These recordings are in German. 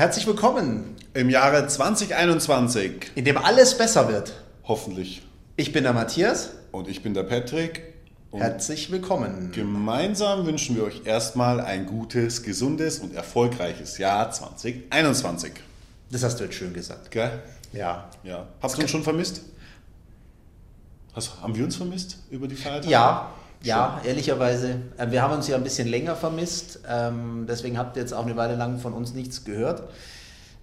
Herzlich willkommen, Im Jahre 2021. in dem alles besser wird. Hoffentlich. Ich bin der Matthias. Und ich bin der Patrick. Und Herzlich willkommen. gemeinsam wünschen wir euch erstmal ein gutes, gesundes und erfolgreiches Jahr 2021. Das hast du jetzt schön gesagt. Gell? Ja. Ja. Hast du uns schon vermisst? Hast, haben wir uns vermisst über die Feiertage? Ja, ja, ehrlicherweise. äh, Wir haben uns ja ein bisschen länger vermisst. ähm, Deswegen habt ihr jetzt auch eine Weile lang von uns nichts gehört.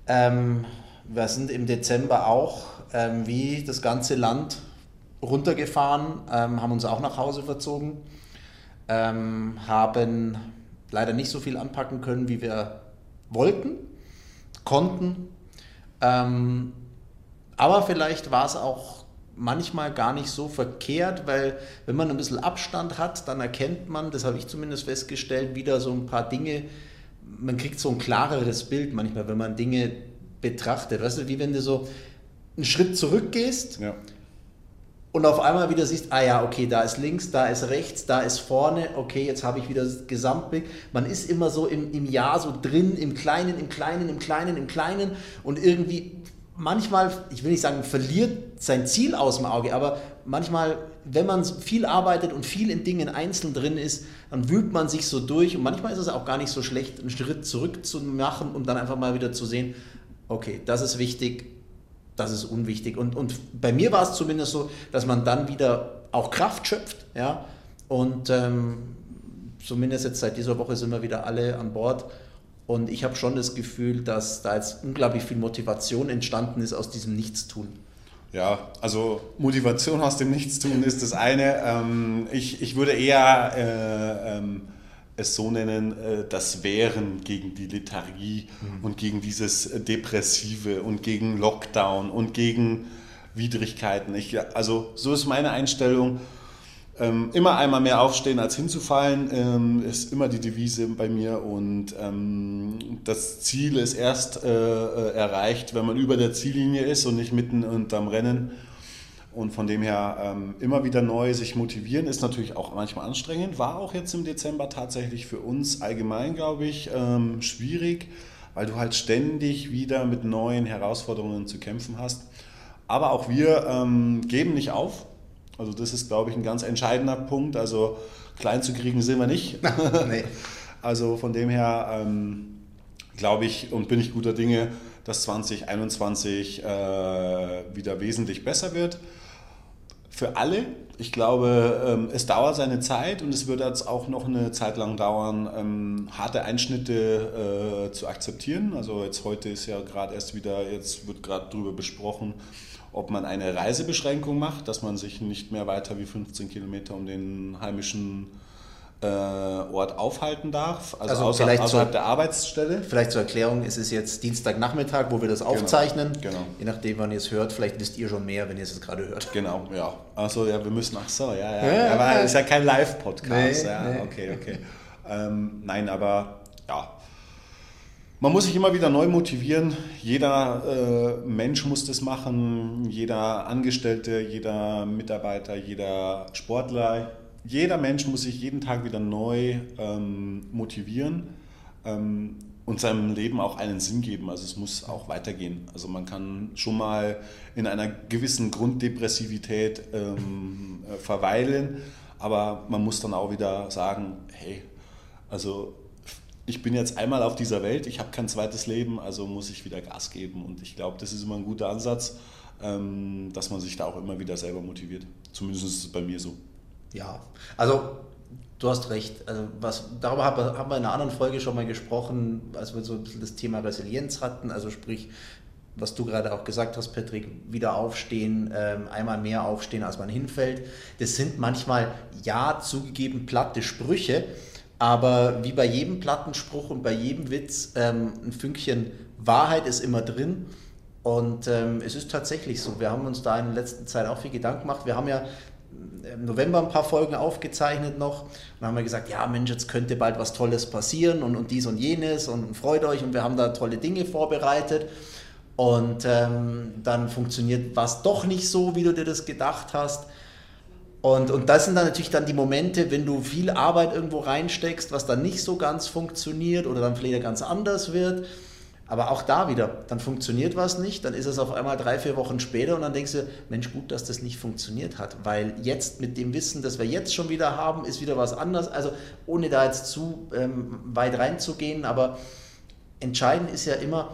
Ähm, Wir sind im Dezember auch ähm, wie das ganze Land runtergefahren, haben uns auch nach Hause verzogen, haben leider nicht so viel anpacken können, wie wir wollten, konnten. Aber vielleicht war es auch manchmal gar nicht so verkehrt, weil wenn man ein bisschen Abstand hat, dann erkennt man, das habe ich zumindest festgestellt, wieder so ein paar Dinge, man kriegt so ein klareres Bild manchmal, wenn man Dinge betrachtet. Weißt du, wie wenn du so einen Schritt zurückgehst Ja. und auf einmal wieder siehst, ah ja, okay, da ist links, da ist rechts, da ist vorne, okay, jetzt habe ich wieder das Gesamtbild. Man ist immer so im, im Jahr so drin, im Kleinen, im Kleinen, im Kleinen, im Kleinen und irgendwie manchmal, ich will nicht sagen, verliert sein Ziel aus dem Auge, aber manchmal, wenn man viel arbeitet und viel in Dingen einzeln drin ist, dann wühlt man sich so durch und manchmal ist es auch gar nicht so schlecht, einen Schritt zurück zu machen und dann einfach mal wieder zu sehen, okay, das ist wichtig, das ist unwichtig. Und, und bei mir war es zumindest so, dass man dann wieder auch Kraft schöpft. Ja? Und ähm, zumindest jetzt seit dieser Woche sind wir wieder alle an Bord. Und ich habe schon das Gefühl, dass da jetzt unglaublich viel Motivation entstanden ist aus diesem Nichtstun. Ja, also Motivation aus dem Nichtstun ist das eine. Ähm, ich, ich würde eher äh, ähm, es so nennen, äh, das Wehren gegen die Lethargie und gegen dieses Depressive und gegen Lockdown und gegen Widrigkeiten. Ich, also so ist meine Einstellung. Ähm, immer einmal mehr aufstehen als hinzufallen, ähm, ist immer die Devise bei mir. Und ähm, das Ziel ist erst äh, äh, erreicht, wenn man über der Ziellinie ist und nicht mitten unterm Rennen. Und von dem her ähm, immer wieder neu sich motivieren ist natürlich auch manchmal anstrengend. War auch jetzt im Dezember tatsächlich für uns allgemein, glaube ich, ähm, schwierig, weil du halt ständig wieder mit neuen Herausforderungen zu kämpfen hast. Aber auch wir ähm, geben nicht auf. Also das ist, glaube ich, ein ganz entscheidender Punkt. Also klein zu kriegen sind wir nicht. nee. Also von dem her ähm, glaube ich und bin ich guter Dinge, dass 2021 äh, wieder wesentlich besser wird. Für alle. Ich glaube, ähm, es dauert seine Zeit und es wird jetzt auch noch eine Zeit lang dauern, ähm, harte Einschnitte äh, zu akzeptieren. Also jetzt heute ist ja gerade erst wieder, jetzt wird gerade darüber besprochen, ob man eine Reisebeschränkung macht, dass man sich nicht mehr weiter wie 15 Kilometer um den heimischen äh, Ort aufhalten darf, also, Also außer, vielleicht außerhalb so- der Arbeitsstelle. Vielleicht zur Erklärung, es ist jetzt Dienstagnachmittag, wo wir das aufzeichnen. genau. Je nachdem, wann ihr es hört, vielleicht wisst ihr schon mehr, wenn ihr es gerade hört. Genau, ja. Achso, ja, wir müssen, ach so, ja, ja. Ja, aber ja. ist ja kein Live-Podcast. Nee, ja, nee. okay, okay. Ähm, nein, aber ja. Man muss sich immer wieder neu motivieren. Jeder äh, Mensch muss das machen. Jeder Angestellte, jeder Mitarbeiter, jeder Sportler. Jeder Mensch muss sich jeden Tag wieder neu ähm, motivieren ähm, und seinem Leben auch einen Sinn geben. Also es muss auch weitergehen. Also man kann schon mal in einer gewissen Grunddepressivität ähm, äh, verweilen, aber man muss dann auch wieder sagen, hey, also ich bin jetzt einmal auf dieser Welt, ich habe kein zweites Leben, also muss ich wieder Gas geben. Und ich glaube, das ist immer ein guter Ansatz, ähm, dass man sich da auch immer wieder selber motiviert. Zumindest ist es bei mir so. Ja, also du hast recht. Also was, darüber haben wir- in einer anderen Folge schon mal gesprochen, als wir so ein bisschen das Thema Resilienz hatten. Also sprich, was du gerade auch gesagt hast, Patrick, wieder aufstehen, ähm, einmal mehr aufstehen, als man hinfällt. Das sind manchmal, ja, zugegeben platte Sprüche, aber wie bei jedem Plattenspruch und bei jedem Witz, ähm, ein Fünkchen Wahrheit ist immer drin. Und ähm, es ist tatsächlich so. Wir haben uns da in der letzten Zeit auch viel Gedanken gemacht. Wir haben ja im November ein paar Folgen aufgezeichnet noch und haben wir gesagt, ja Mensch, jetzt könnte bald was Tolles passieren und, und dies und jenes und, freut euch und wir haben da tolle Dinge vorbereitet und ähm, dann funktioniert was doch nicht so, wie du dir das gedacht hast. Und, und das sind dann natürlich dann die Momente, wenn du viel Arbeit irgendwo reinsteckst, was dann nicht so ganz funktioniert oder dann vielleicht ganz anders wird. Aber auch da wieder, dann funktioniert was nicht, dann ist es auf einmal drei, vier Wochen später und dann denkst du, Mensch, gut, dass das nicht funktioniert hat, weil jetzt mit dem Wissen, das wir jetzt schon wieder haben, ist wieder was anderes. Also ohne da jetzt zu ähm, weit reinzugehen, aber entscheidend ist ja immer,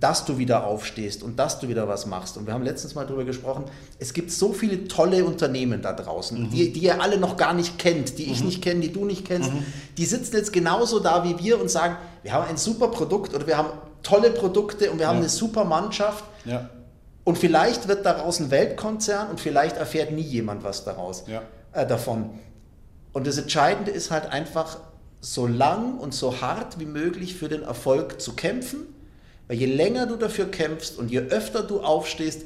dass du wieder aufstehst und dass du wieder was machst. Und wir haben letztens mal darüber gesprochen, es gibt so viele tolle Unternehmen da draußen, mhm. die, die ihr alle noch gar nicht kennt, die mhm. ich nicht kenne, die du nicht kennst. Mhm. Die sitzen jetzt genauso da wie wir und sagen, wir haben ein super Produkt oder wir haben tolle Produkte und wir haben ja. eine super Mannschaft. Ja. Und vielleicht wird daraus ein Weltkonzern und vielleicht erfährt nie jemand was daraus ja. äh, davon. Und das Entscheidende ist halt einfach, so lang und so hart wie möglich für den Erfolg zu kämpfen weil je länger du dafür kämpfst und je öfter du aufstehst,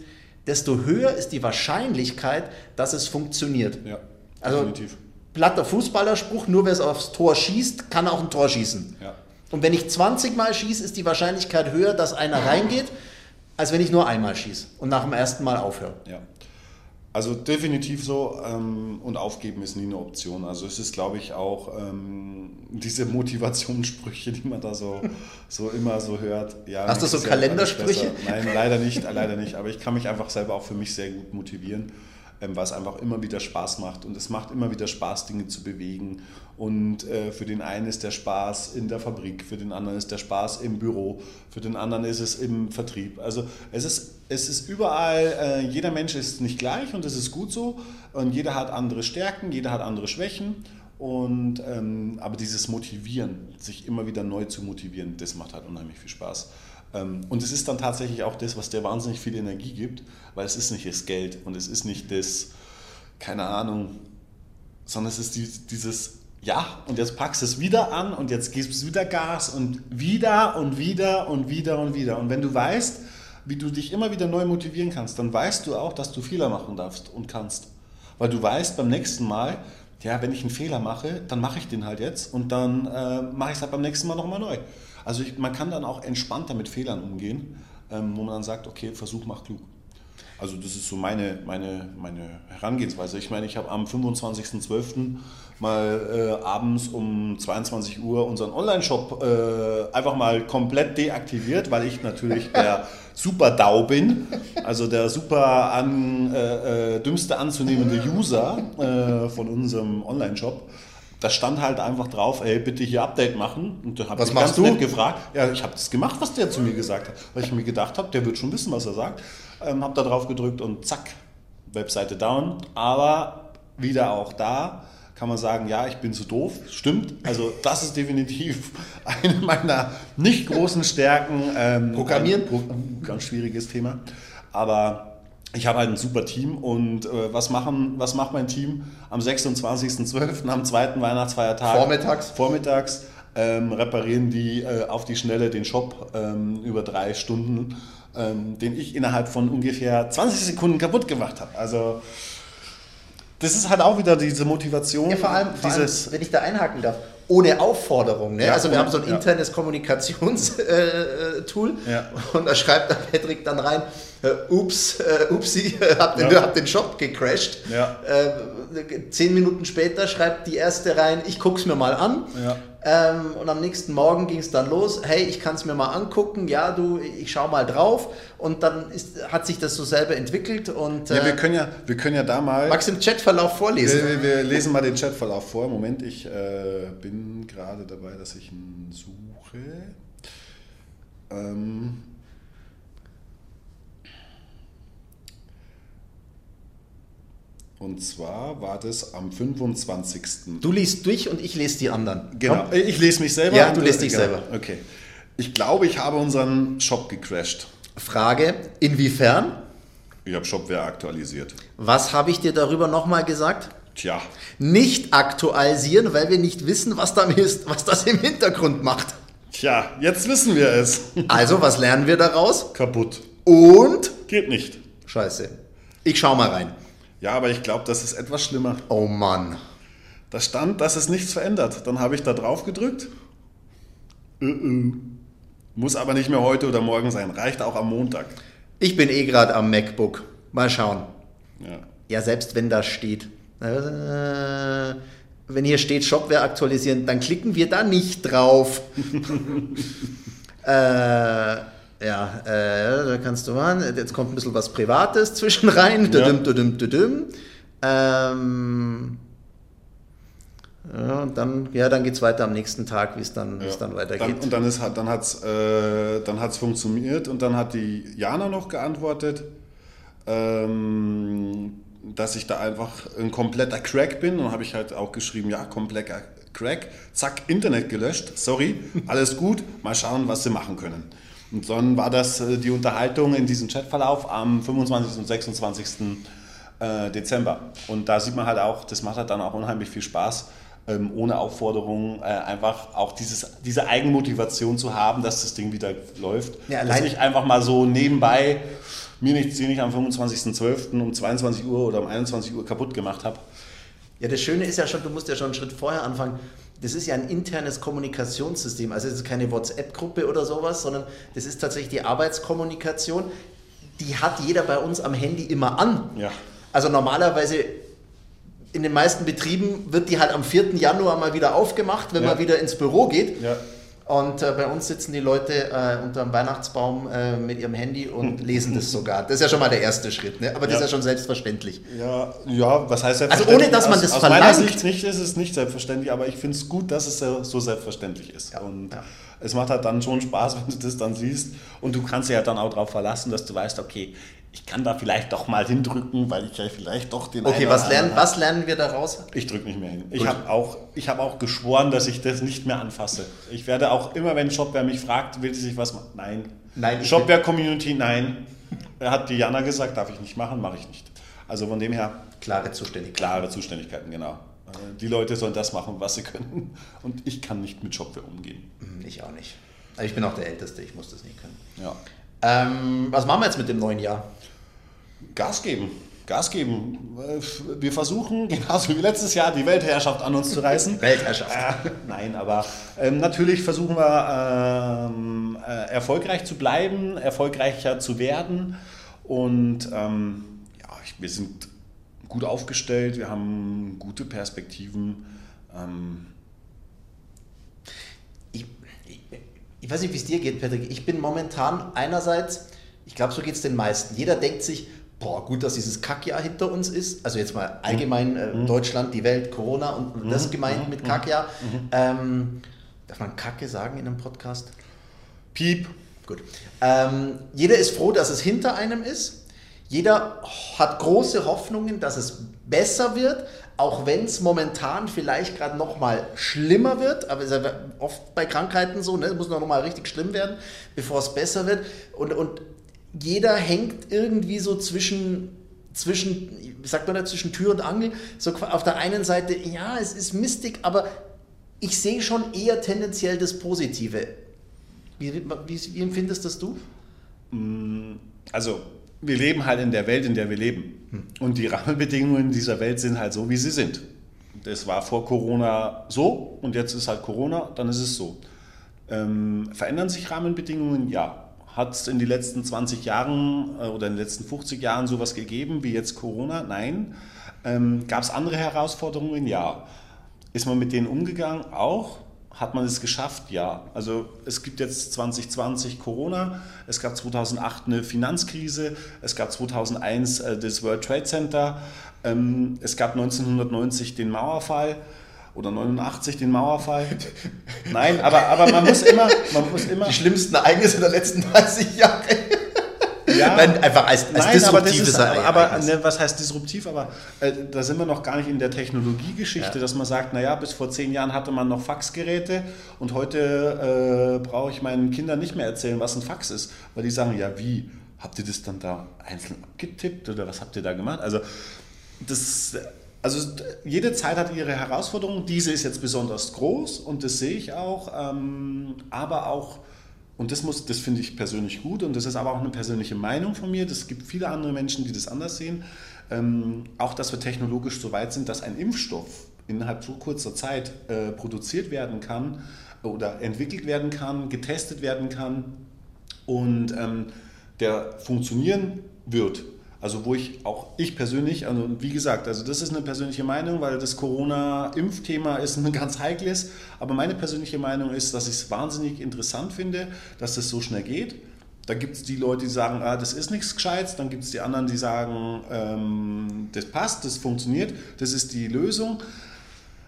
desto höher ist die Wahrscheinlichkeit, dass es funktioniert. Ja, also, definitiv. Platter Fußballerspruch, nur wer es aufs Tor schießt, kann auch ein Tor schießen. Ja. Und wenn ich 20 Mal schieße, ist die Wahrscheinlichkeit höher, dass einer reingeht, als wenn ich nur einmal schieße und nach dem ersten Mal aufhöre. Ja. Also definitiv so ähm, und aufgeben ist nie eine Option. Also es ist, glaube ich, auch ähm, diese Motivationssprüche, die man da so, so immer so hört. Ja, Hast du so Kalendersprüche? Nein, leider nicht, leider nicht. Aber ich kann mich einfach selber auch für mich sehr gut motivieren ähm, was einfach immer wieder Spaß macht. Und es macht immer wieder Spaß, Dinge zu bewegen. Und äh, für den einen ist der Spaß in der Fabrik, für den anderen ist der Spaß im Büro, für den anderen ist es im Vertrieb. Also es ist, es ist überall, äh, jeder Mensch ist nicht gleich und das ist gut so. Und jeder hat andere Stärken, jeder hat andere Schwächen. Und, ähm, aber dieses Motivieren, sich immer wieder neu zu motivieren, das macht halt unheimlich viel Spaß. Ähm, und es ist dann tatsächlich auch das, was dir wahnsinnig viel Energie gibt, weil es ist nicht das Geld und es ist nicht das, keine Ahnung, sondern es ist dieses, ja, und jetzt packst du es wieder an und jetzt gibst du wieder Gas und wieder und wieder und wieder und wieder. Und wenn du weißt, wie du dich immer wieder neu motivieren kannst, dann weißt du auch, dass du Fehler machen darfst und kannst. Weil du weißt beim nächsten Mal, ja, wenn ich einen Fehler mache, dann mache ich den halt jetzt und dann äh, mache ich es halt beim nächsten Mal nochmal neu. Also ich, man kann dann auch entspannter mit Fehlern umgehen, ähm, wo man dann sagt, okay, Versuch macht klug. Also das ist so meine, meine, meine Herangehensweise. Ich meine, ich habe am 25.12. mal äh, abends um 22 Uhr unseren Online-Shop äh, einfach mal komplett deaktiviert, weil ich natürlich der super DAO bin, also der super an, äh, äh dümmste anzunehmende User äh, von unserem Online-Shop da stand halt einfach drauf, ey, bitte hier Update machen. Und da habe ich ganz du? nett gefragt. Ja, ich habe das gemacht, was der zu mir gesagt hat. Weil ich mir gedacht habe, der wird schon wissen, was er sagt. Ähm, habe da drauf gedrückt und zack, Webseite down. Aber wieder auch da kann man sagen, ja, ich bin zu doof. Stimmt. Also das ist definitiv eine meiner nicht großen Stärken. Ähm, Programmieren? Ein, ganz schwieriges Thema. Aber ich habe halt ein super Team und äh, was, machen, was macht mein Team am 26.12., am zweiten Weihnachtsfeiertag? Vormittags. Vormittags ähm, reparieren die äh, auf die Schnelle den Shop ähm, über drei Stunden, ähm, den ich innerhalb von ungefähr 20 Sekunden kaputt gemacht habe. Also das ist halt auch wieder diese Motivation. Ja, vor allem, vor allem wenn ich da einhaken darf, ohne Aufforderung. Ne? Ja, also wir haben so ein internes ja. Kommunikationstool äh, ja. und da schreibt der Patrick dann rein, äh, ups, äh, upsi, hab den, hab den Shop gecrashed. Äh, zehn Minuten später schreibt die erste rein, ich guck's mir mal an. Ähm, und am nächsten Morgen ging es dann los, hey, ich kann es mir mal angucken, ja, du, ich schau mal drauf. Und dann ist, hat sich das so selber entwickelt. Und, ja, wir, äh, können ja, wir können ja da mal... Magst du den Chatverlauf vorlesen? Wir, wir, lesen mal den Chatverlauf vor. Moment, ich äh, bin gerade dabei, dass ich ihn suche. Ähm... Und zwar war das am 25. Du liest durch und ich lese die anderen. Genau, Komm. ich lese mich selber. Ja, du liest dich genau. selber. Okay. Ich glaube, ich habe unseren Shop gecrashed. Frage, inwiefern? Ich habe Shopware aktualisiert. Was habe ich dir darüber nochmal gesagt? Tja. Nicht aktualisieren, weil wir nicht wissen, was, da ist, was das im Hintergrund macht. Tja, jetzt wissen wir es. Also, was lernen wir daraus? Kaputt. Und? Geht nicht. Scheiße. Ich schau mal rein. Ja, aber ich glaube, das ist etwas schlimmer. Oh Mann. Da stand, dass es nichts verändert. Dann habe ich da drauf gedrückt. Uh -uh. Muss aber nicht mehr heute oder morgen sein. Reicht auch am Montag. Ich bin eh gerade am MacBook. Mal schauen. Ja. ja, selbst wenn da steht. Äh, wenn hier steht Shopware aktualisieren, dann klicken wir da nicht drauf. Äh, ja, äh, da kannst du machen. Jetzt kommt ein bisschen was Privates zwischen rein. Ja. Düdüm, düdüm, düdüm. Ähm, ja, und dann, ja, dann geht es weiter am nächsten Tag, wie es dann, es dann weitergeht. Dann, und dann, ist, hat- dann hat es äh, dann hat's funktioniert und dann hat die Jana noch geantwortet, ähm, dass ich da einfach ein kompletter Crack bin. Und dann habe ich halt auch geschrieben, ja, kompletter Crack. Zack, Internet gelöscht. Sorry, alles gut. Mal schauen, was sie machen können. Und dann war das äh, die Unterhaltung in diesem Chatverlauf am 25. und 26. äh, Dezember. Und da sieht man halt auch, das macht halt dann auch unheimlich viel Spaß, ähm, ohne Aufforderung äh, einfach auch dieses, diese Eigenmotivation zu haben, dass das Ding wieder läuft. Ja, dass ich einfach mal so nebenbei mir nicht, sie nicht am 25.12. um 22 Uhr oder um 21 Uhr kaputt gemacht habe. Ja, das Schöne ist ja schon, du musst ja schon einen Schritt vorher anfangen. Das ist ja ein internes Kommunikationssystem. Also es ist keine WhatsApp-Gruppe oder sowas, sondern das ist tatsächlich die Arbeitskommunikation. Die hat jeder bei uns am Handy immer an. Ja. Also normalerweise in den meisten Betrieben wird die halt am 4. Januar mal wieder aufgemacht, wenn Ja. man wieder ins Büro geht. Ja. Und äh, bei uns sitzen die Leute äh, unter dem Weihnachtsbaum äh, mit ihrem Handy und lesen das sogar. Das ist ja schon mal der erste Schritt, ne? aber das Ja. ist ja schon selbstverständlich. Ja, ja, was heißt Also ohne, dass man aus, das aus meiner verlangt. Sicht nicht ist es nicht selbstverständlich, aber ich finde es gut, dass es so so selbstverständlich ist. Ja, Und ja. Es macht halt dann schon Spaß, wenn du das dann siehst. Und du kannst dich ja dann auch darauf verlassen, dass du weißt, okay, ich kann da vielleicht doch mal hindrücken, weil ich ja vielleicht doch den Okay, was lernen, was lernen wir daraus? Ich drücke nicht mehr hin. Ich Gut. habe auch, ich hab auch geschworen, dass ich das nicht mehr anfasse. Ich werde auch immer, wenn Shopware mich fragt, will sie sich was machen? Nein. Nein, ich Shopware Community, nein. Er hat die Jana gesagt, darf ich nicht machen, mache ich nicht. Also von dem her Klare Zuständigkeit. klare Zuständigkeiten, genau. Äh, Die Leute sollen das machen, was sie können. Und ich kann nicht mit Shopware umgehen. Hm, Ich auch nicht. Aber ich bin auch der Älteste, ich muss das nicht können. Ja. Ähm, was machen wir jetzt mit dem neuen Jahr? Gas geben. Gas geben. Äh, Wir versuchen, genauso wie letztes Jahr, die Weltherrschaft an uns zu reißen. Weltherrschaft. Äh, nein, aber ähm, natürlich versuchen wir ähm, äh, erfolgreich zu bleiben, erfolgreicher zu werden. Und ähm, ja, wir sind gut aufgestellt, wir haben gute Perspektiven. Ähm, Ich, ich, ich weiß nicht, wie es dir geht, Patrick. Ich bin momentan einerseits, ich glaube, so geht es den meisten. Jeder denkt sich, boah, gut, dass dieses Kackjahr hinter uns ist. Also jetzt mal allgemein äh, Deutschland, die Welt, Corona und das gemeint mit Kackjahr. Ähm, darf man Kacke sagen in einem Podcast? Piep. Gut. Ähm, jeder ist froh, dass es hinter einem ist. Jeder hat große Hoffnungen, dass es besser wird, auch wenn es momentan vielleicht gerade noch mal schlimmer wird. Aber ist ja oft bei Krankheiten so, ne? es muss noch mal richtig schlimm werden, bevor es besser wird. Und, und jeder hängt irgendwie so zwischen, zwischen, sagt man da, zwischen Tür und Angel. So auf der einen Seite, ja, es ist mistig, aber ich sehe schon eher tendenziell das Positive. Wie, wie, wie empfindest das du? Also, wir leben halt in der Welt, in der wir leben. Und die Rahmenbedingungen dieser Welt sind halt so, wie sie sind. Das war vor Corona so und jetzt ist halt Corona, dann ist es so. Ähm, verändern sich Rahmenbedingungen? Ja. Hat es in den letzten 20 Jahren äh, oder in den letzten 50 Jahren sowas gegeben wie jetzt Corona? Nein. Ähm, Gab es andere Herausforderungen? Ja. Ist man mit denen umgegangen? Auch. Hat man es geschafft? Ja. Also es gibt jetzt 2020 Corona, es gab 2008 eine Finanzkrise, es gab 2001 äh, das World Trade Center, ähm, es gab 1990 den Mauerfall oder 89 den Mauerfall. Nein, aber, aber man muss immer, man muss immer. Die schlimmsten Ereignisse der letzten 30 Jahre. Ja. Nein, einfach als, als Nein, aber, das disruptives ist, aber, aber Ereignis. ne, was heißt disruptiv? Aber äh, da sind wir noch gar nicht in der Technologiegeschichte, Ja. dass man sagt, naja, bis vor zehn Jahren hatte man noch Faxgeräte und heute äh, brauche ich meinen Kindern nicht mehr erzählen, was ein Fax ist, weil die sagen, ja wie, habt ihr das dann da einzeln abgetippt oder was habt ihr da gemacht? Also das, also jede Zeit hat ihre Herausforderungen. Diese ist jetzt besonders groß und das sehe ich auch. Ähm, aber auch, und das, muss, das finde ich persönlich gut und das ist aber auch eine persönliche Meinung von mir. Es gibt viele andere Menschen, die das anders sehen. Ähm, auch, dass wir technologisch so weit sind, dass ein Impfstoff innerhalb so kurzer Zeit äh, produziert werden kann oder entwickelt werden kann, getestet werden kann und ähm, der funktionieren wird. Also wo ich auch ich persönlich, also wie gesagt, also das ist eine persönliche Meinung, weil das Corona-Impfthema ist ein ganz heikles, aber meine persönliche Meinung ist, dass ich es wahnsinnig interessant finde, dass das so schnell geht. Da gibt es die Leute, die sagen, ah, das ist nichts Gescheites, dann gibt es die anderen, die sagen, ähm, das passt, das funktioniert, das ist die Lösung.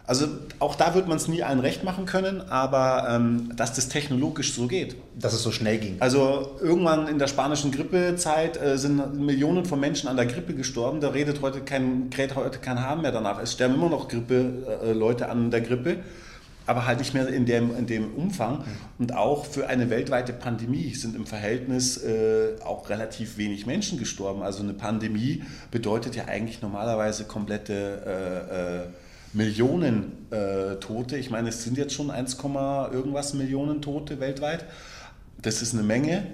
Also auch da wird man es nie allen recht machen können, aber ähm, dass das technologisch so geht. Dass es so schnell ging. Also irgendwann in der spanischen Grippezeit äh, sind Millionen von Menschen an der Grippe gestorben. Da redet heute kein, kräht heute kein Hahn mehr danach. Es sterben immer noch Grippe, äh, Leute an der Grippe, aber halt nicht mehr in dem, in dem Umfang. Mhm. Und auch für eine weltweite Pandemie sind im Verhältnis äh, auch relativ wenig Menschen gestorben. Also eine Pandemie bedeutet ja eigentlich normalerweise komplette äh, äh, Millionen äh, Tote. Ich meine, es sind jetzt schon 1, irgendwas Millionen Tote weltweit. Das ist eine Menge.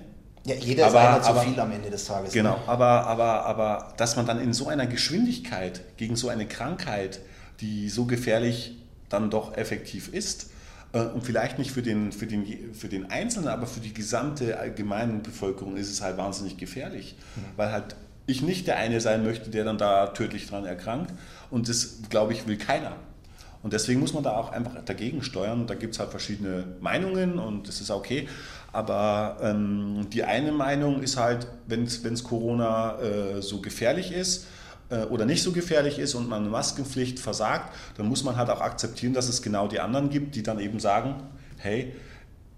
Ja, jeder aber, ist einer zu aber, viel am Ende des Tages. Genau, ne? aber, aber, aber dass man dann in so einer Geschwindigkeit gegen so eine Krankheit, die so gefährlich dann doch effektiv ist, äh, und vielleicht nicht für den, für, den, für den Einzelnen, aber für die gesamte allgemeine Bevölkerung ist es halt wahnsinnig gefährlich, mhm. weil halt ich nicht der eine sein möchte, der dann da tödlich dran erkrankt. Und das, glaube ich, will keiner. Und deswegen muss man da auch einfach dagegen steuern. Da gibt es halt verschiedene Meinungen und das ist okay. Aber ähm, die eine Meinung ist halt, wenn es Corona äh, so gefährlich ist äh, oder nicht so gefährlich ist und man eine Maskenpflicht versagt, dann muss man halt auch akzeptieren, dass es genau die anderen gibt, die dann eben sagen, hey,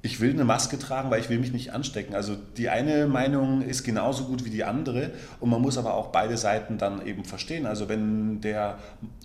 ich will eine Maske tragen, weil ich will mich nicht anstecken. Also die eine Meinung ist genauso gut wie die andere und man muss aber auch beide Seiten dann eben verstehen. Also wenn der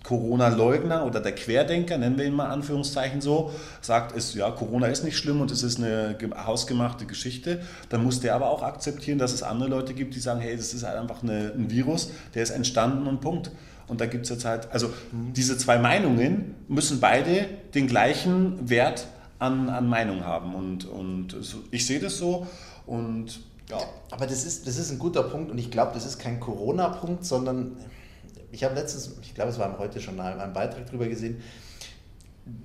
Corona-Leugner oder der Querdenker, nennen wir ihn mal Anführungszeichen so, sagt, ist, ja, Corona ist nicht schlimm und es ist eine hausgemachte Geschichte, dann muss der aber auch akzeptieren, dass es andere Leute gibt, die sagen, hey, das ist halt einfach eine, ein Virus, der ist entstanden und Punkt. Und da gibt es jetzt halt, also diese zwei Meinungen müssen beide den gleichen Wert an, an Meinung haben. Und, und ich sehe das so und ja. Aber das ist, das ist ein guter Punkt und ich glaube, das ist kein Corona-Punkt, sondern ich habe letztens, ich glaube, es war heute schon einen Beitrag darüber gesehen,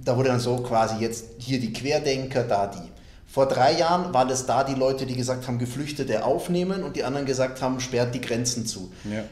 da wurde dann so quasi jetzt hier die Querdenker, da die. Vor drei Jahren waren es da die Leute, die gesagt haben, Geflüchtete aufnehmen und die anderen gesagt haben, sperrt die Grenzen zu. Ja.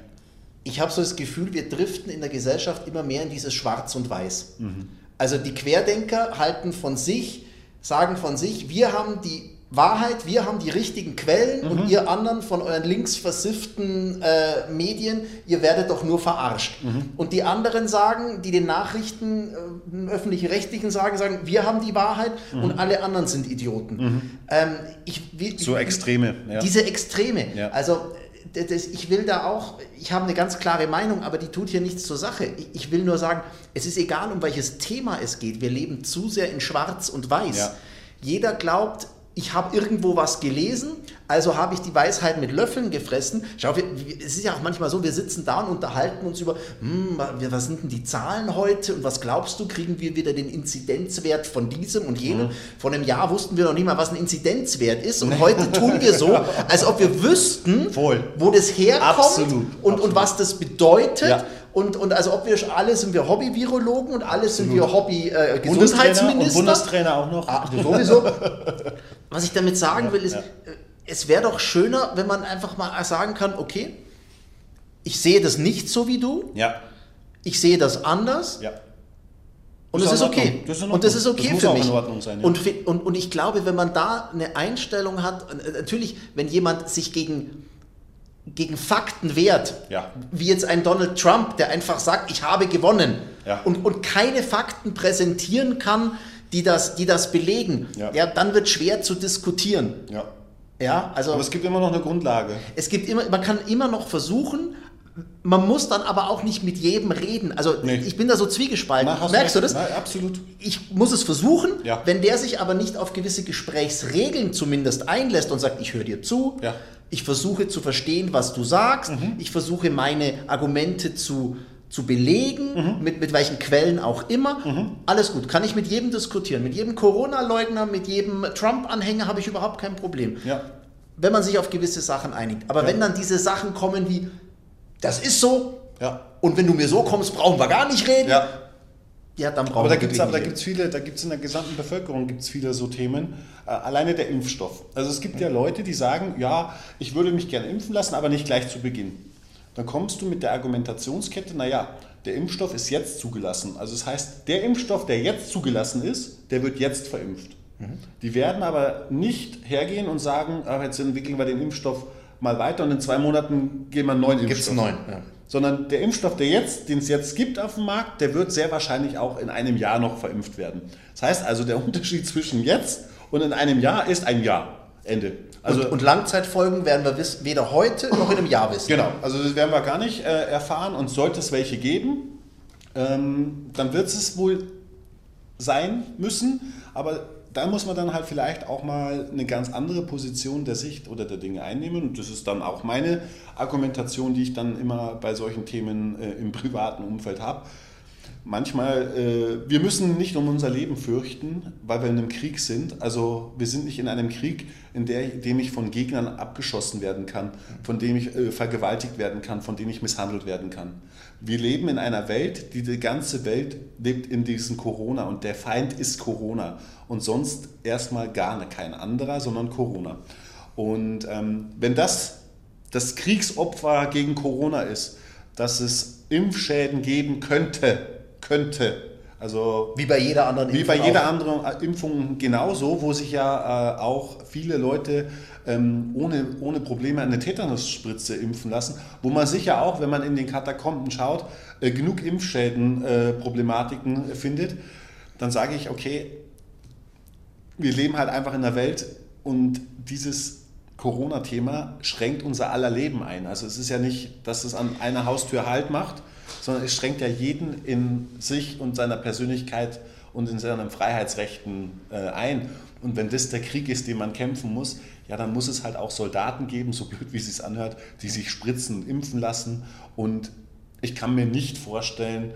Ich habe so das Gefühl, wir driften in der Gesellschaft immer mehr in dieses Schwarz und Weiß. Mhm. Also die Querdenker halten von sich, sagen von sich, wir haben die Wahrheit, wir haben die richtigen Quellen mhm. und ihr anderen von euren links versifften äh, Medien, ihr werdet doch nur verarscht. Mhm. Und die anderen sagen, die den Nachrichten, äh, öffentlich-rechtlichen sagen, sagen, wir haben die Wahrheit mhm. und alle anderen sind Idioten. Mhm. Ähm, ich, wie, so Extreme. Ja. Diese Extreme. Ja. Also ich will da auch, ich habe eine ganz klare Meinung, aber die tut hier nichts zur Sache. Ich, will nur sagen, es ist egal, um welches Thema es geht. Wir leben zu sehr in Schwarz und Weiß. Ja. Jeder glaubt, ich habe irgendwo was gelesen, also habe ich die Weisheit mit Löffeln gefressen. Schau, wir, es ist ja auch manchmal so, wir sitzen da und unterhalten uns über, hm, was sind denn die Zahlen heute und was glaubst du, kriegen wir wieder den Inzidenzwert von diesem und jenem? Mhm. Vor einem Jahr wussten wir noch nicht mal, was ein Inzidenzwert ist und heute tun wir so, als ob wir wüssten, Voll. wo das herkommt Absolut. Und, Absolut. und was das bedeutet. Ja. Und, und also ob wir alle sind wir Hobby-Virologen und alle sind wir Hobby-Gesundheitsminister. Äh, Bundestrainer auch noch. Ah, sowieso. Was ich damit sagen will, ist, ja. Äh, es wäre doch schöner, wenn man einfach mal sagen kann, okay, ich sehe das nicht so wie du. Ja. Ich sehe das anders. Ja. Und das ist, okay. Das ist und das ist okay das für mich. Sein, ja. und, und, und ich glaube, wenn man da eine Einstellung hat, äh, natürlich, wenn jemand sich gegen, gegen Fakten wehrt, ja. wie jetzt ein Donald Trump, der einfach sagt, ich habe gewonnen ja. und, und keine Fakten präsentieren kann, die das, die das belegen, ja. ja dann wird schwer zu diskutieren. Ja. Ja, also aber es gibt immer noch eine Grundlage. Es gibt immer, man kann immer noch versuchen, man muss dann aber auch nicht mit jedem reden. Also nee. ich bin da so zwiegespalten. Na, Merkst du, das? Na, absolut. Ich muss es versuchen. Ja. Wenn der sich aber nicht auf gewisse Gesprächsregeln zumindest einlässt und sagt, ich höre dir zu, ja. Ich versuche zu verstehen, was du sagst, mhm. ich versuche meine Argumente zu, zu belegen, mhm. mit, mit welchen Quellen auch immer. Mhm. Alles gut, kann ich mit jedem diskutieren. Mit jedem Corona-Leugner, mit jedem Trump-Anhänger habe ich überhaupt kein Problem. Ja. Wenn man sich auf gewisse Sachen einigt. Aber ja. wenn dann diese Sachen kommen wie, das ist so, ja. und wenn du mir so kommst, brauchen wir gar nicht reden. Ja. Dann brauchen aber da gibt es aber da gibt's viele, da gibt es in der gesamten Bevölkerung gibt's viele so Themen. Äh, alleine der Impfstoff. Also es gibt ja Leute, die sagen, ja, ich würde mich gerne impfen lassen, aber nicht gleich zu Beginn. dann kommst du mit der Argumentationskette, naja, der Impfstoff ist jetzt zugelassen. Also das heißt, der Impfstoff, der jetzt zugelassen ist, der wird jetzt verimpft. Mhm. Die werden aber nicht hergehen und sagen, ah, jetzt entwickeln wir den Impfstoff mal weiter und in zwei Monaten gehen wir einen neuen Impfstoff. Gibt es einen neuen, ja. Sondern der Impfstoff, der jetzt, den es jetzt gibt auf dem Markt, der wird sehr wahrscheinlich auch in einem Jahr noch verimpft werden. Das heißt also, der Unterschied zwischen jetzt und in einem Jahr ist ein Jahr. Ende. Also, und, und, Langzeitfolgen werden wir wissen, weder heute noch in einem Jahr wissen. Genau, also das werden wir gar nicht äh, erfahren und sollte es welche geben, ähm, dann wird es wohl sein müssen, aber da muss man dann halt vielleicht auch mal eine ganz andere Position der Sicht oder der Dinge einnehmen. Und das ist dann auch meine Argumentation, die ich dann immer bei solchen Themen äh, im privaten Umfeld habe manchmal, äh, wir müssen nicht um unser Leben fürchten, weil wir in einem Krieg sind. Also wir sind nicht in einem Krieg, in der, dem ich von Gegnern abgeschossen werden kann, von dem ich äh, vergewaltigt werden kann, von dem ich misshandelt werden kann. Wir leben in einer Welt, die, die ganze Welt lebt in diesem Corona und der Feind ist Corona und sonst erstmal gar kein anderer, sondern Corona. Und ähm, wenn das das Kriegsopfer gegen Corona ist, dass es Impfschäden geben könnte, könnte. Also wie bei jeder anderen Impfung. Wie bei jeder anderen äh, Impfung genauso, wo sich ja äh, auch viele Leute ähm, ohne, ohne Probleme eine Tetanusspritze impfen lassen, wo man sicher auch, wenn man in den Katakomben schaut, äh, genug Impfschäden, äh, Problematiken findet, dann sage ich, okay, wir leben halt einfach in einer Welt und dieses Corona-Thema schränkt unser aller Leben ein. Also es ist ja nicht, dass es an einer Haustür Halt macht, sondern es schränkt ja jeden in sich und seiner Persönlichkeit und in seinen Freiheitsrechten äh, ein. Und wenn das der Krieg ist, den man kämpfen muss, ja, dann muss es halt auch Soldaten geben, so blöd wie es sich anhört, die sich spritzen und impfen lassen. Und ich kann mir nicht vorstellen,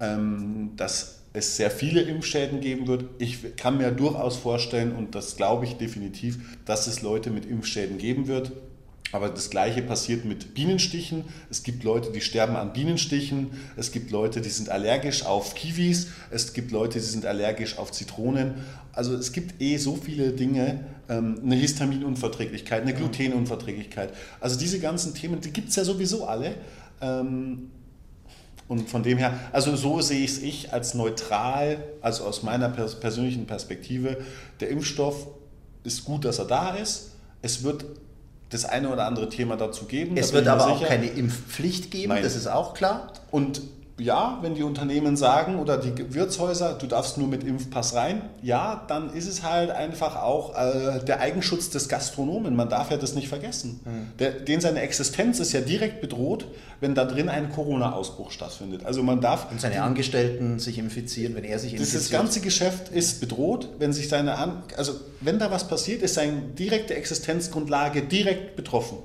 ähm, dass es sehr viele Impfschäden geben wird. Ich kann mir durchaus vorstellen, und das glaube ich definitiv, dass es Leute mit Impfschäden geben wird. Aber das Gleiche passiert mit Bienenstichen. Es gibt Leute, die sterben an Bienenstichen. Es gibt Leute, die sind allergisch auf Kiwis. Es gibt Leute, die sind allergisch auf Zitronen. Also es gibt eh so viele Dinge. Ähm, eine Histaminunverträglichkeit, eine Glutenunverträglichkeit. Also diese ganzen Themen, die gibt es ja sowieso alle. Ähm, und von dem her, also so sehe ich es ich als neutral, also aus meiner persönlichen Perspektive. Der Impfstoff ist gut, dass er da ist. Es wird das eine oder andere Thema dazu geben. Es wird aber auch keine Impfpflicht geben, Nein. das ist auch klar. Und ja, wenn die Unternehmen sagen oder die Wirtshäuser, du darfst nur mit Impfpass rein, ja, dann ist es halt einfach auch äh, der Eigenschutz des Gastronomen. Man darf ja das nicht vergessen. Mhm. Der, den seine Existenz ist ja direkt bedroht, wenn da drin ein Corona-Ausbruch stattfindet. Also man darf. Und seine die, Angestellten sich infizieren, wenn er sich infiziert. Das ganze Geschäft ist bedroht, wenn sich seine An also wenn da was passiert, ist seine direkte Existenzgrundlage direkt betroffen.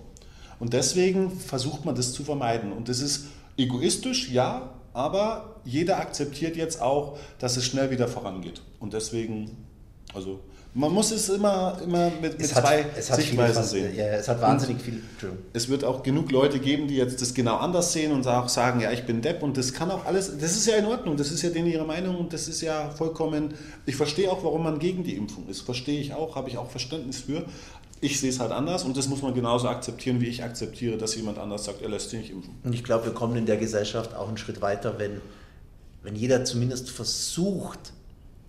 Und deswegen versucht man das zu vermeiden. Und das ist egoistisch, ja, aber jeder akzeptiert jetzt auch, dass es schnell wieder vorangeht. Und deswegen, also man muss es immer, immer mit, mit hat, zwei Sichtweisen sehen. Ja, es hat wahnsinnig viel. Es wird auch genug Leute geben, die jetzt das genau anders sehen und auch sagen, ja, ich bin Depp und das kann auch alles, das ist ja in Ordnung, das ist ja denen ihre Meinung und das ist ja vollkommen, ich verstehe auch, warum man gegen die Impfung ist, verstehe ich auch, habe ich auch Verständnis für. Ich sehe es halt anders und das muss man genauso akzeptieren, wie ich akzeptiere, dass jemand anders sagt, er lässt sich nicht impfen. Und ich glaube, wir kommen in der Gesellschaft auch einen Schritt weiter, wenn, wenn jeder zumindest versucht,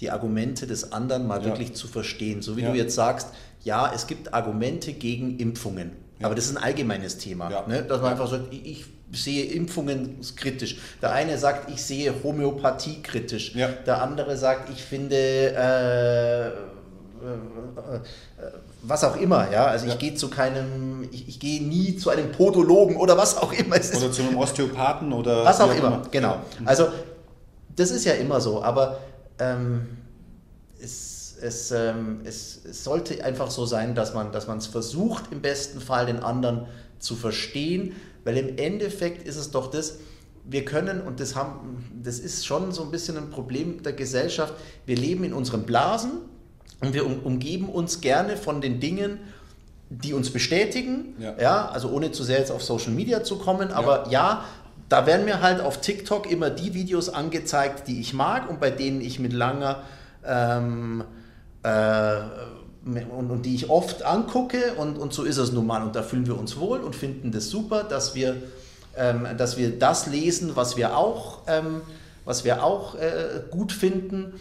die Argumente des anderen mal ja. wirklich zu verstehen. So wie ja. du jetzt sagst, ja, es gibt Argumente gegen Impfungen. Ja. Aber das ist ein allgemeines Thema. Ne? Dass man einfach sagt, ich sehe Impfungen kritisch. Der eine sagt, ich sehe Homöopathie kritisch. Der andere sagt, ich finde äh, äh, äh, was auch immer, ja. Also ja. ich gehe zu keinem, ich, ich gehe nie zu einem Podologen oder was auch immer. Es oder zu einem Osteopathen oder was auch immer. immer. Genau. Also das ist ja immer so, aber ähm, es, es, ähm, es, es, sollte einfach so sein, dass man dass es versucht, im besten Fall den anderen zu verstehen, weil im Endeffekt ist es doch das, wir können, und das, haben, das ist schon so ein bisschen ein Problem der Gesellschaft, wir leben in unseren Blasen, und wir um, umgeben uns gerne von den Dingen, die uns bestätigen. Ja. ja. also ohne zu sehr jetzt auf Social Media zu kommen, aber ja. ja, da werden mir halt auf TikTok immer die Videos angezeigt, die ich mag und bei denen ich mit langer ähm, äh, und, und, die ich oft angucke und, und so ist es nun mal und da fühlen wir uns wohl und finden das super, dass wir ähm, dass wir das lesen, was wir auch, ähm, was wir auch äh, gut finden.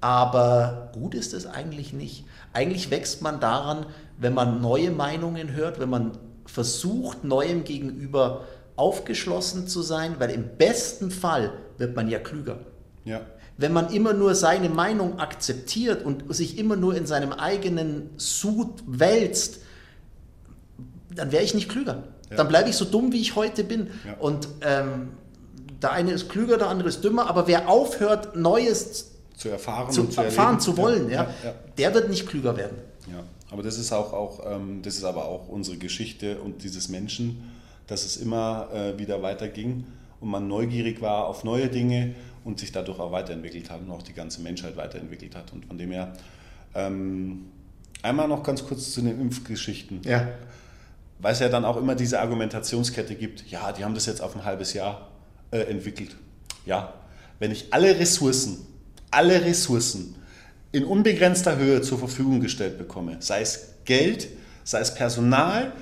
Aber gut ist es eigentlich nicht. Eigentlich wächst man daran, wenn man neue Meinungen hört, wenn man versucht, Neuem gegenüber aufgeschlossen zu sein, weil im besten Fall wird man ja klüger. Ja. Wenn man immer nur seine Meinung akzeptiert und sich immer nur in seinem eigenen Sud wälzt, dann wäre ich nicht klüger. Ja. Dann bleibe ich so dumm, wie ich heute bin. Ja. Und ähm, der eine ist klüger, der andere ist dümmer, aber wer aufhört, Neues zu erfahren, zu, zu erfahren zu wollen, ja, ja, der wird nicht klüger werden. Ja, aber das ist auch, auch ähm, das ist aber auch unsere Geschichte und dieses Menschen, dass es immer äh, wieder weiterging und man neugierig war auf neue Dinge und sich dadurch auch weiterentwickelt hat und auch die ganze Menschheit weiterentwickelt hat. Und von dem her ähm, einmal noch ganz kurz zu den Impfgeschichten. Ja weil es ja dann auch immer diese Argumentationskette gibt, ja, die haben das jetzt auf ein halbes Jahr äh, entwickelt. Ja, wenn ich alle Ressourcen, alle Ressourcen in unbegrenzter Höhe zur Verfügung gestellt bekomme, sei es Geld, sei es Personal,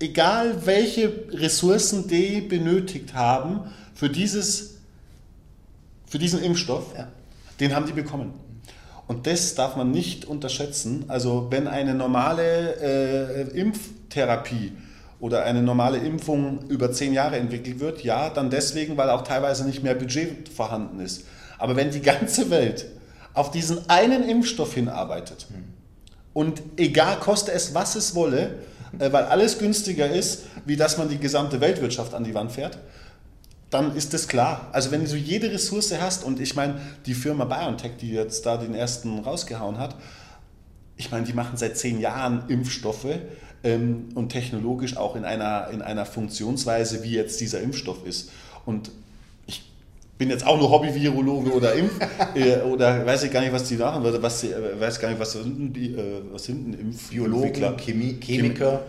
egal welche Ressourcen die benötigt haben für, dieses, für diesen Impfstoff, ja. den haben die bekommen. Und das darf man nicht unterschätzen. Also wenn eine normale äh, Impftherapie oder eine normale Impfung über zehn Jahre entwickelt wird, ja, dann deswegen, weil auch teilweise nicht mehr Budget vorhanden ist. Aber wenn die ganze Welt auf diesen einen Impfstoff hinarbeitet und egal koste es, was es wolle, äh, weil alles günstiger ist, wie dass man die gesamte Weltwirtschaft an die Wand fährt, dann ist das klar. Also wenn du jede Ressource hast und ich meine, die Firma BioNTech, die jetzt da den ersten rausgehauen hat, ich meine, die machen seit zehn Jahren Impfstoffe ähm, und technologisch auch in einer, in einer Funktionsweise, wie jetzt dieser Impfstoff ist. Und bin jetzt auch nur Hobby-Virologe oder Impf äh, oder weiß ich gar nicht, was die machen, was sie, äh, weiß gar nicht, was sind die, äh, was sind denn Impfbiologen, Chemie, Chemiker.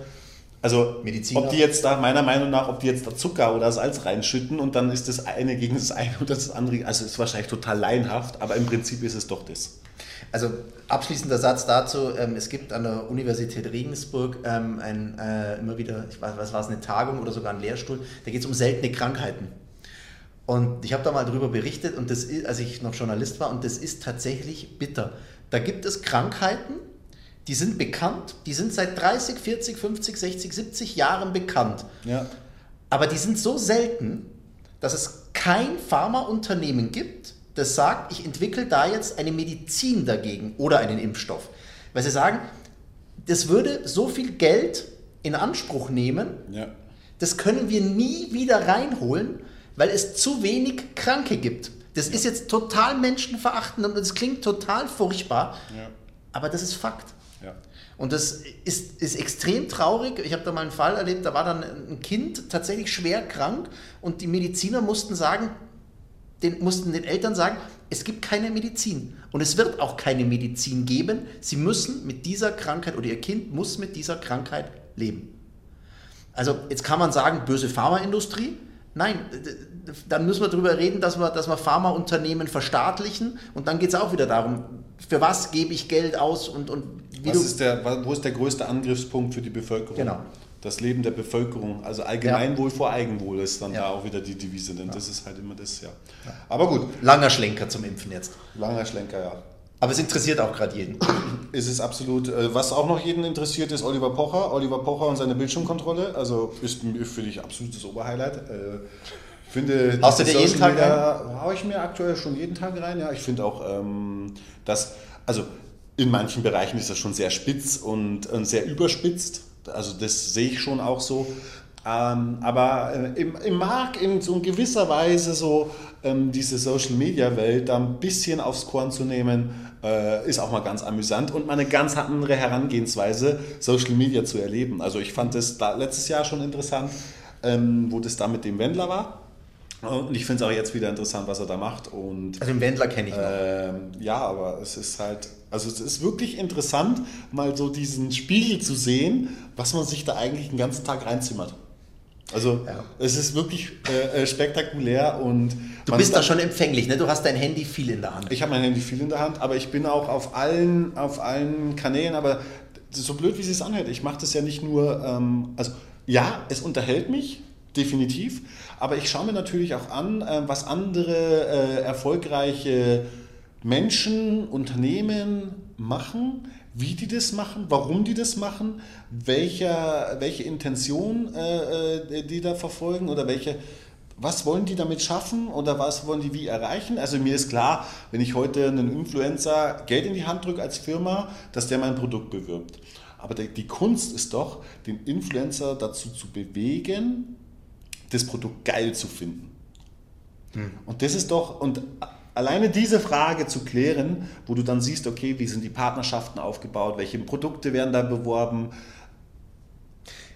Also Mediziner. ob die jetzt da, meiner Meinung nach, ob die jetzt da Zucker oder Salz reinschütten und dann ist das eine gegen das eine und das andere, also ist wahrscheinlich total laienhaft, aber im Prinzip ist es doch das. Also abschließender Satz dazu, ähm, es gibt an der Universität Regensburg ähm, ein, äh, immer wieder, ich weiß, was war es, eine Tagung oder sogar ein Lehrstuhl, da geht es um seltene Krankheiten. Und ich habe da mal darüber berichtet, und das ist, als ich noch Journalist war, und das ist tatsächlich bitter. Da gibt es Krankheiten, die sind bekannt, die sind seit 30, 40, 50, 60, 70 Jahren bekannt. Ja. Aber die sind so selten, dass es kein Pharmaunternehmen gibt, das sagt, ich entwickle da jetzt eine Medizin dagegen oder einen Impfstoff. Weil sie sagen, das würde so viel Geld in Anspruch nehmen, ja. das können wir nie wieder reinholen, weil es zu wenig Kranke gibt. Das ja. ist jetzt total menschenverachtend und es klingt total furchtbar, ja. aber das ist Fakt. Ja. Und das ist, ist extrem traurig. Ich habe da mal einen Fall erlebt, da war dann ein Kind tatsächlich schwer krank und die Mediziner mussten sagen, den, mussten den Eltern sagen, es gibt keine Medizin und es wird auch keine Medizin geben. Sie müssen mit dieser Krankheit oder ihr Kind muss mit dieser Krankheit leben. Also jetzt kann man sagen, böse Pharmaindustrie. Nein, dann müssen wir darüber reden, dass wir, dass wir Pharmaunternehmen verstaatlichen und dann geht es auch wieder darum, für was gebe ich Geld aus und, und wie was ist der, wo ist der größte Angriffspunkt für die Bevölkerung? Genau. Das Leben der Bevölkerung, also Allgemeinwohl ja. vor Eigenwohl ist dann ja. da auch wieder die Devise, denn ja. das ist halt immer das, ja. Aber gut. Langer Schlenker zum Impfen jetzt. Langer Schlenker, ja. Aber es interessiert auch gerade jeden. Ist es absolut. Äh, was auch noch jeden interessiert, ist Oliver Pocher. Oliver Pocher und seine Bildschirmkontrolle. Also ist für dich absolutes Oberhighlight. Äh, finde, Hast du dir jeden Tag rein? Haue ich mir aktuell schon jeden Tag rein. Ja, ich finde auch, ähm, dass, also in manchen Bereichen ist das schon sehr spitz und, und sehr überspitzt. Also das sehe ich schon auch so. Ähm, aber äh, im, im mag in so gewisser Weise so ähm, diese Social Media Welt da ein bisschen aufs Korn zu nehmen, äh, ist auch mal ganz amüsant und mal eine ganz andere Herangehensweise, Social Media zu erleben. Also ich fand das da letztes Jahr schon interessant, ähm, wo das da mit dem Wendler war. Und ich finde es auch jetzt wieder interessant, was er da macht. Und, also den Wendler kenne ich noch. Ähm, ja, aber es ist halt, also es ist wirklich interessant, mal so diesen Spiegel zu sehen, was man sich da eigentlich den ganzen Tag reinzimmert. Also ja. es ist wirklich äh, äh spektakulär und du bist da schon empfänglich, ne? Du hast dein Handy viel in der Hand. Ich habe mein Handy viel in der Hand, aber ich bin auch auf allen auf allen Kanälen. Aber so blöd wie es sich anhört, ich mache das ja nicht nur. Ähm, also ja, es unterhält mich definitiv. Aber ich schaue mir natürlich auch an, äh, was andere äh, erfolgreiche Menschen, Unternehmen machen, wie die das machen, warum die das machen, welcher, welche Intention äh, äh, die da verfolgen oder welche, was wollen die damit schaffen oder was wollen die wie erreichen? Also mir ist klar, wenn ich heute einen Influencer Geld in die Hand drücke als Firma, dass der mein Produkt bewirbt. Aber die, Kunst ist doch, den Influencer dazu zu bewegen, das Produkt geil zu finden. Hm. Und das ist doch, und alleine diese Frage zu klären, wo du dann siehst, okay, wie sind die Partnerschaften aufgebaut, welche Produkte werden da beworben.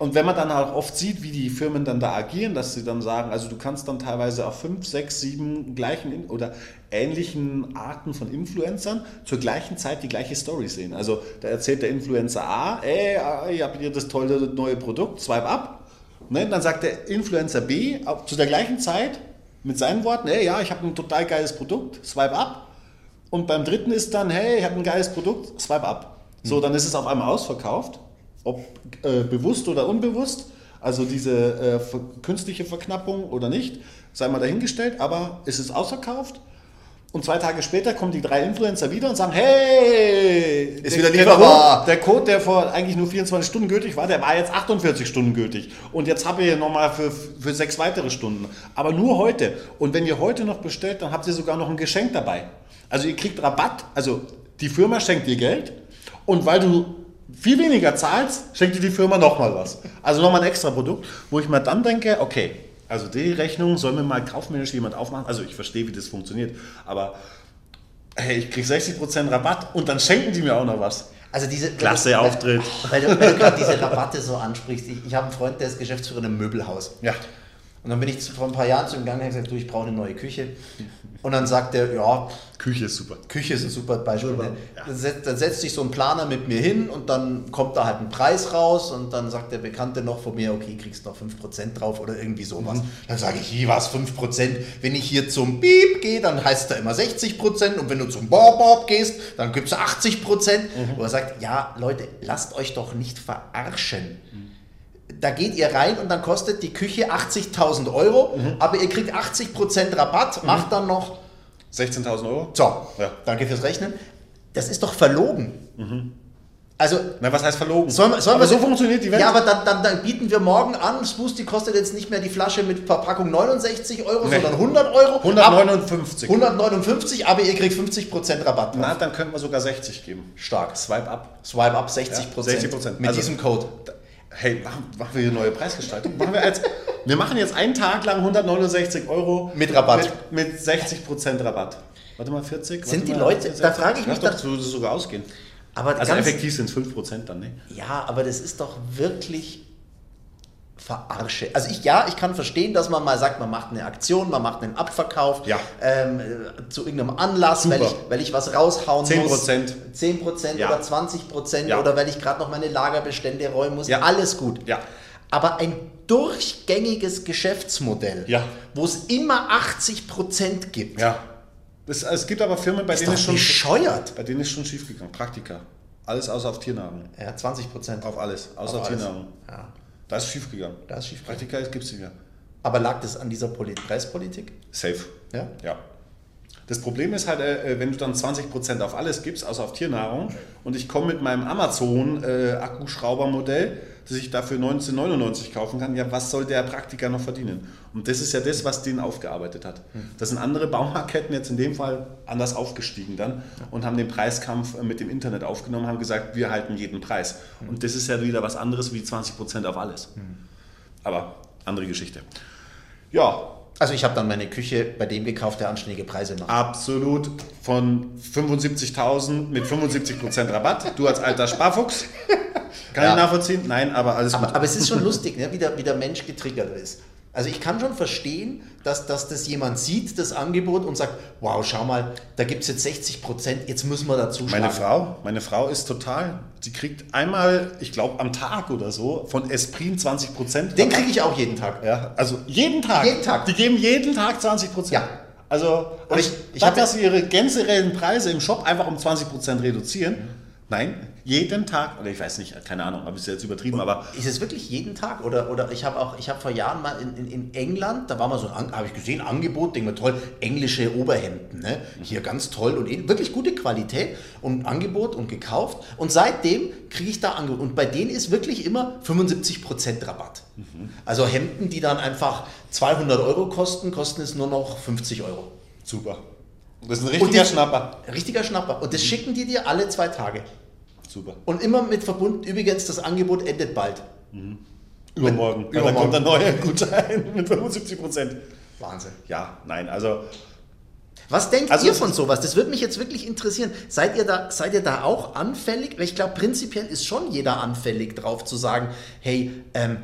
Und wenn man dann auch oft sieht, wie die Firmen dann da agieren, dass sie dann sagen, also du kannst dann teilweise auf fünf, sechs, sieben gleichen oder ähnlichen Arten von Influencern zur gleichen Zeit die gleiche Story sehen. Also da erzählt der Influencer A, ey, ich habe hier das tolle neue Produkt, swipe ab. Ne? Dann sagt der Influencer B zu der gleichen Zeit, mit seinen Worten, hey, ja, ich habe ein total geiles Produkt, swipe ab. Und beim dritten ist dann, hey, ich habe ein geiles Produkt, swipe ab. So, dann ist es auf einmal ausverkauft, ob äh, bewusst oder unbewusst. Also diese äh, künstliche Verknappung oder nicht, sei mal dahingestellt, aber es ist ausverkauft und zwei Tage später kommen die drei Influencer wieder und sagen, hey, ist wieder lieferbar. Der Code, der vor eigentlich nur 24 Stunden gültig war, der war jetzt 48 Stunden gültig. Und jetzt habt ihr nochmal für, für sechs weitere Stunden. Aber nur heute. Und wenn ihr heute noch bestellt, dann habt ihr sogar noch ein Geschenk dabei. Also ihr kriegt Rabatt, also die Firma schenkt dir Geld. Und weil du viel weniger zahlst, schenkt dir die Firma nochmal was. Also nochmal ein extra Produkt, wo ich mir dann denke, okay, also die Rechnung soll mir mal kaufmännisch jemand aufmachen. Also ich verstehe, wie das funktioniert, aber hey, ich kriege 60% Rabatt und dann schenken die mir auch noch was. Also diese klasse Auftritt. Weil, weil, du, du gerade diese Rabatte so ansprichst. Ich, ich habe einen Freund, der ist Geschäftsführer in einem Möbelhaus. Ja. Und dann bin ich vor ein paar Jahren zu ihm gegangen und gesagt, du, ich brauche eine neue Küche. Und dann sagt er, ja. Küche ist super. Küche ist ein super Beispiel. Ne? Ja. Dann, setzt, dann, setzt sich so ein Planer mit mir hin und dann kommt da halt ein Preis raus und dann sagt der Bekannte noch von mir, okay, kriegst noch 5% drauf oder irgendwie sowas. Mhm. Dann sage ich, wie was, 5%? Wenn ich hier zum Beep gehe, dann heißt da immer 60% und wenn du zum Bob Bob gehst, dann gibt es 80%. Mhm. Wo er sagt, ja, Leute, lasst euch doch nicht verarschen. Mhm da geht ihr rein und dann kostet die Küche 80.000 Euro, mhm. aber ihr kriegt 80% Rabatt, mhm. macht dann noch 16.000 Euro. So, ja. danke fürs Rechnen. Das ist doch verlogen. Mhm. Also, Na, was heißt verlogen? Sollen, sollen aber wir, so funktioniert die Welt. Ja, aber dann, dann, dann, bieten wir morgen an, Smoothie kostet jetzt nicht mehr die Flasche mit Verpackung 69 Euro, nee. sondern 100 Euro. 159. 159, aber ihr kriegt 50% Rabatt. Drauf. Na, dann könnten wir sogar 60 geben. Stark. Swipe up. Swipe up 60%. Ja, 60%. Mit also, diesem Code hey, machen, machen wir hier neue Preisgestaltung? Machen wir, als, wir machen jetzt einen Tag lang 169 Euro mit Rabatt. Mit, mit 60% Rabatt. Warte mal, 40? Sind die Leute, 40, da frage ich mich doch, würde sogar ausgehen. Aber also effektiv sind es 5% dann, ne? Ja, aber das ist doch wirklich verarsche. Also ich, ja, ich kann verstehen, dass man mal sagt, man macht eine Aktion, man macht einen Abverkauf ja. ähm, zu irgendeinem Anlass, weil ich, weil ich was raushauen 10%. muss. 10 Prozent ja. oder 20 Prozent ja. oder weil ich gerade noch meine Lagerbestände räumen muss. Alles gut. Ja. Aber ein durchgängiges Geschäftsmodell, wo es immer 80 Prozent gibt. Ja. Das, es gibt aber Firmen, bei denen es schon bescheuert. Bei denen ist schon schiefgegangen. Praktika. Alles außer auf Tiernahrung. Ja, 20 Prozent. Auf alles, außer auf Tiernahrung. Ja. Da ist schief gegangen. Da ist schief Praktika gibt es nicht mehr. Aber lag das an dieser Preispolitik? Safe. Ja? Ja. Das Problem ist halt, äh, wenn du dann 20% auf alles gibst, außer auf Tiernahrung, und ich komme mit meinem Amazon-Akkuschraubermodell, äh, das ich dafür 1999 kaufen kann, ja, was soll der Praktiker noch verdienen? Und das ist ja das, was den aufgearbeitet hat. Hm. Das sind andere Baumarktketten jetzt in dem Fall anders aufgestiegen dann und haben den Preiskampf äh, mit dem Internet aufgenommen, haben gesagt, wir halten jeden Preis. Hm. Und das ist ja wieder was anderes wie 20% auf alles. Hm. Aber andere Geschichte. Ja, also ich habe dann meine Küche bei dem gekauft, der anständige Preise macht. Absolut. Von 75.000 mit 75% Rabatt. Du als alter Sparfuchs. Kann ja. ich nachvollziehen? Nein, aber alles aber, gut. Aber es ist schon lustig, ne? wie, der, wie der Mensch getriggert ist. Also ich kann schon verstehen, dass, dass das jemand sieht, das Angebot, und sagt, wow, schau mal, da gibt es jetzt 60 Prozent, jetzt müssen wir dazu Meine Frau, meine Frau ist total, sie kriegt einmal, ich glaube am Tag oder so, von Esprit 20 Prozent. Den kriege ich auch jeden Tag. Ja, also jeden Tag. Jeden Tag. Die geben jeden Tag 20 Prozent. Ja. Also, und ich, ich habe, dass sie ihre generellen Preise im Shop einfach um 20 Prozent reduzieren. Nein, Jeden Tag, oder ich weiß nicht, keine Ahnung, habe ich jetzt übertrieben, aber. Ist es wirklich jeden Tag? Oder, oder ich habe auch, ich habe vor Jahren mal in, in, in England, da war mal so ein, habe ich gesehen, Angebot, denke mal toll, englische Oberhemden, ne? Hier ganz toll und wirklich gute Qualität und Angebot und gekauft. Und seitdem kriege ich da Angebot. Und bei denen ist wirklich immer 75% Rabatt. Mhm. Also Hemden, die dann einfach 200 Euro kosten, kosten es nur noch 50 Euro. Super. Das ist ein richtiger die, Schnapper. Richtiger Schnapper. Und das mhm. schicken die dir alle zwei Tage. Super. Und immer mit verbunden, übrigens, das Angebot endet bald. Mhm. Übermorgen. Mit, übermorgen. Dann kommt ein neuer Gutschein mit 75 Prozent. Wahnsinn. Ja, nein, also. Was denkt also ihr von sowas? Das würde mich jetzt wirklich interessieren. Seid ihr da, seid ihr da auch anfällig? Weil ich glaube, prinzipiell ist schon jeder anfällig drauf zu sagen, hey, ähm,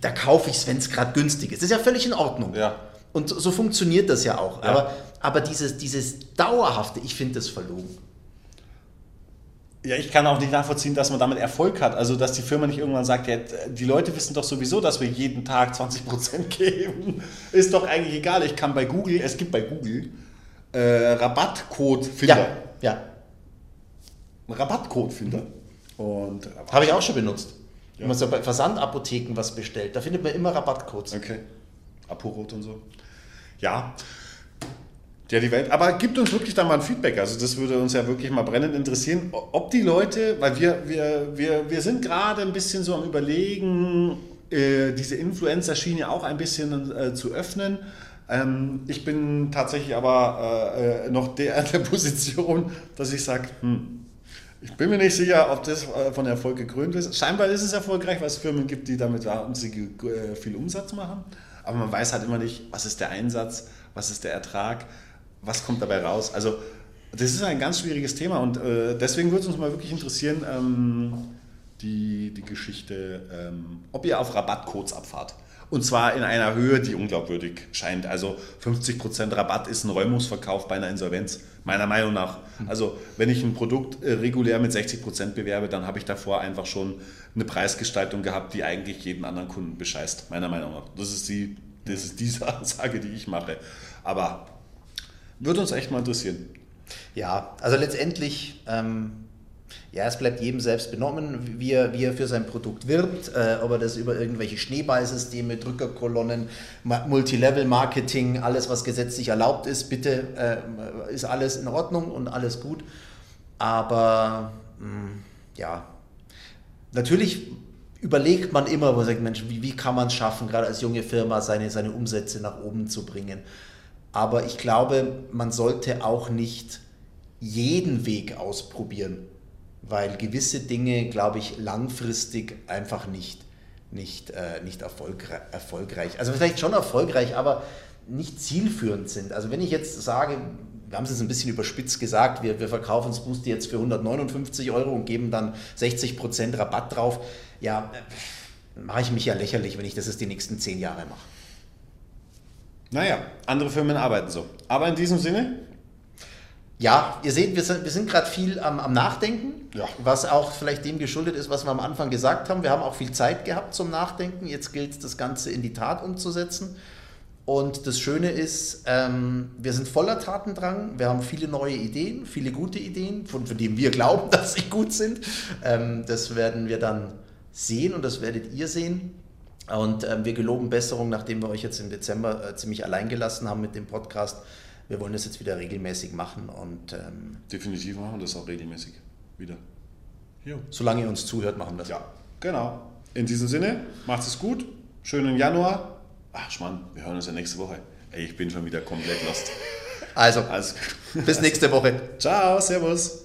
da kaufe ich es, wenn es gerade günstig ist. Das ist ja völlig in Ordnung. Ja. Und so, so funktioniert das ja auch. Ja. Aber, aber dieses, dieses Dauerhafte, ich finde das verlogen. Ja, ich kann auch nicht nachvollziehen, dass man damit Erfolg hat. Also, dass die Firma nicht irgendwann sagt, ja, die Leute wissen doch sowieso, dass wir jeden Tag 20% geben. Ist doch eigentlich egal. Ich kann bei Google, es gibt bei Google äh, Rabattcode-Finder. Ja, ja. Rabattcode-Finder. Und habe ich auch schon benutzt. Ja. Wenn man so bei Versandapotheken was bestellt, da findet man immer Rabattcodes. Okay. Aporot und so. Ja, ja, die Welt. Aber gibt uns wirklich da mal ein Feedback. Also das würde uns ja wirklich mal brennend interessieren, ob die Leute, weil wir, wir, wir, wir sind gerade ein bisschen so am Überlegen, äh, diese Influencer-Schiene auch ein bisschen äh, zu öffnen. Ähm, ich bin tatsächlich aber äh, noch der, der Position, dass ich sage, hm, ich bin mir nicht sicher, ob das äh, von Erfolg gekrönt ist. Scheinbar ist es erfolgreich, weil es Firmen gibt, die damit äh, viel Umsatz machen. Aber man weiß halt immer nicht, was ist der Einsatz, was ist der Ertrag was kommt dabei raus? Also das ist ein ganz schwieriges Thema und äh, deswegen würde es uns mal wirklich interessieren, ähm, die, die Geschichte, ähm, ob ihr auf Rabattcodes abfahrt. Und zwar in einer Höhe, die unglaubwürdig scheint. Also 50% Rabatt ist ein Räumungsverkauf bei einer Insolvenz, meiner Meinung nach. Also wenn ich ein Produkt äh, regulär mit 60% bewerbe, dann habe ich davor einfach schon eine Preisgestaltung gehabt, die eigentlich jeden anderen Kunden bescheißt, meiner Meinung nach. Das ist die, das ist diese Ansage, die ich mache. Aber würde uns echt mal interessieren. Ja, also letztendlich, ähm, ja, es bleibt jedem selbst benommen, wie er, wie er für sein Produkt wirbt, äh, ob er das über irgendwelche Schneeballsysteme, Drückerkolonnen, Multilevel-Marketing, alles, was gesetzlich erlaubt ist, bitte äh, ist alles in Ordnung und alles gut. Aber mh, mm, ja, natürlich überlegt man immer, man sagt, Mensch, wie, wie kann man es schaffen, gerade als junge Firma seine, seine Umsätze nach oben zu bringen. Aber ich glaube, man sollte auch nicht jeden Weg ausprobieren, weil gewisse Dinge, glaube ich, langfristig einfach nicht, nicht, äh, nicht erfolgreich, erfolgreich, also vielleicht schon erfolgreich, aber nicht zielführend sind. Also wenn ich jetzt sage, wir haben es jetzt ein bisschen überspitzt gesagt, wir, wir verkaufen das Boost jetzt für 159 Euro und geben dann 60% Rabatt drauf, ja, mache ich mich ja lächerlich, wenn ich das jetzt die nächsten zehn Jahre mache. Naja, andere Firmen arbeiten so. Aber in diesem Sinne? Ja, ihr seht, wir sind, wir sind gerade viel am, am Nachdenken, ja. was auch vielleicht dem geschuldet ist, was wir am Anfang gesagt haben. Wir haben auch viel Zeit gehabt zum Nachdenken. Jetzt gilt es, das Ganze in die Tat umzusetzen. Und das Schöne ist, ähm, wir sind voller Tatendrang. Wir haben viele neue Ideen, viele gute Ideen, von, von denen wir glauben, dass sie gut sind. Ähm, das werden wir dann sehen und das werdet ihr sehen. Und ähm, wir geloben Besserung, nachdem wir euch jetzt im Dezember äh, ziemlich allein gelassen haben mit dem Podcast. Wir wollen das jetzt wieder regelmäßig machen und ähm, definitiv machen wir das auch regelmäßig wieder. Jo. Solange ihr uns zuhört, machen wir das. Ja, genau. In diesem Sinne, macht es gut. Schönen Januar. Ach, Schmann, wir hören uns ja nächste Woche. Ey, ich bin schon wieder komplett lost. Also, also bis nächste Woche. Ciao, Servus.